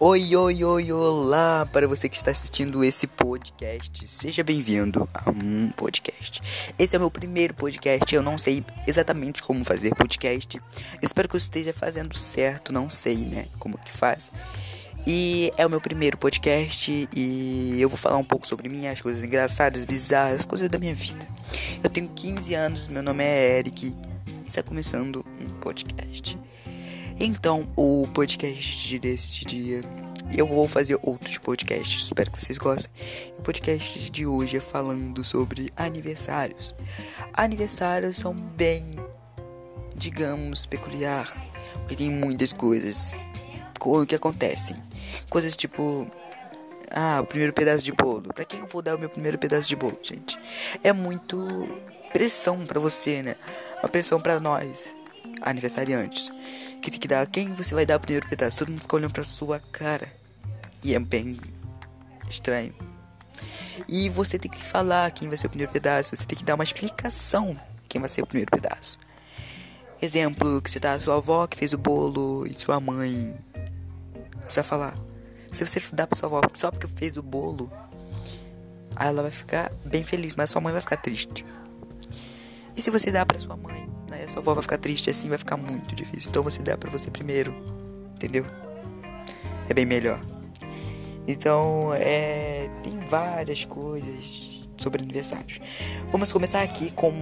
Oi, oi, oi, olá para você que está assistindo esse podcast. Seja bem-vindo a um podcast. Esse é o meu primeiro podcast. Eu não sei exatamente como fazer podcast. Espero que eu esteja fazendo certo. Não sei, né? Como que faz. E é o meu primeiro podcast e eu vou falar um pouco sobre mim, as coisas engraçadas, bizarras, coisas da minha vida. Eu tenho 15 anos, meu nome é Eric e está começando um podcast. Então, o podcast deste dia. Eu vou fazer outros podcasts, espero que vocês gostem. O podcast de hoje é falando sobre aniversários. Aniversários são bem, digamos, peculiar, porque tem muitas coisas que acontecem. Coisas tipo ah, o primeiro pedaço de bolo. Pra quem eu vou dar o meu primeiro pedaço de bolo, gente? É muito pressão para você, né? Uma pressão para nós aniversariantes. Que tem que dar quem você vai dar o primeiro pedaço. Todo mundo fica olhando pra sua cara. E é bem estranho. E você tem que falar quem vai ser o primeiro pedaço. Você tem que dar uma explicação quem vai ser o primeiro pedaço. Exemplo, que você tá sua avó que fez o bolo e sua mãe. Você vai falar. Se você dá pra sua avó só porque fez o bolo, aí ela vai ficar bem feliz, mas sua mãe vai ficar triste. E se você dá pra sua mãe, né? Sua avó vai ficar triste assim, vai ficar muito difícil. Então você dá pra você primeiro. Entendeu? É bem melhor. Então, é. Tem várias coisas sobre aniversários. Vamos começar aqui com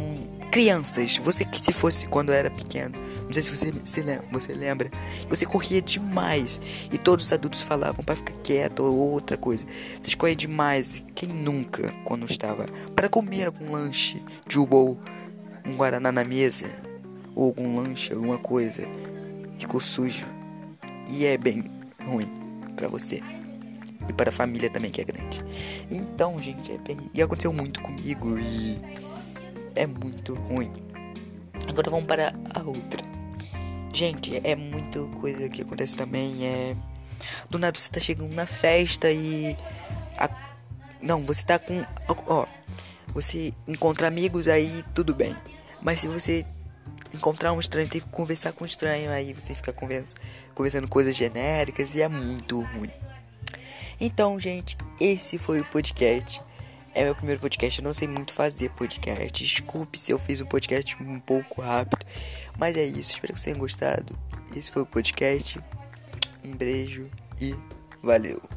crianças. Você que se fosse quando era pequeno, não sei se você se lembra, você lembra, você corria demais e todos os adultos falavam para ficar quieto ou outra coisa. Você corria demais. Quem nunca, quando estava para comer algum lanche de bowl um guaraná na mesa ou algum lanche, alguma coisa, ficou sujo e é bem ruim para você e para a família também que é grande. Então, gente, é bem e aconteceu muito comigo e é muito ruim. Agora vamos para a outra. Gente, é muito coisa que acontece também é do nada você tá chegando na festa e a... não, você tá com ó, você encontra amigos aí tudo bem. Mas se você encontrar um estranho, tem que conversar com um estranho, aí você fica conversa, conversando coisas genéricas e é muito ruim. Então, gente, esse foi o podcast. É meu primeiro podcast, eu não sei muito fazer podcast. Desculpe se eu fiz um podcast um pouco rápido. Mas é isso, espero que vocês tenham gostado. Esse foi o podcast. Um beijo e valeu.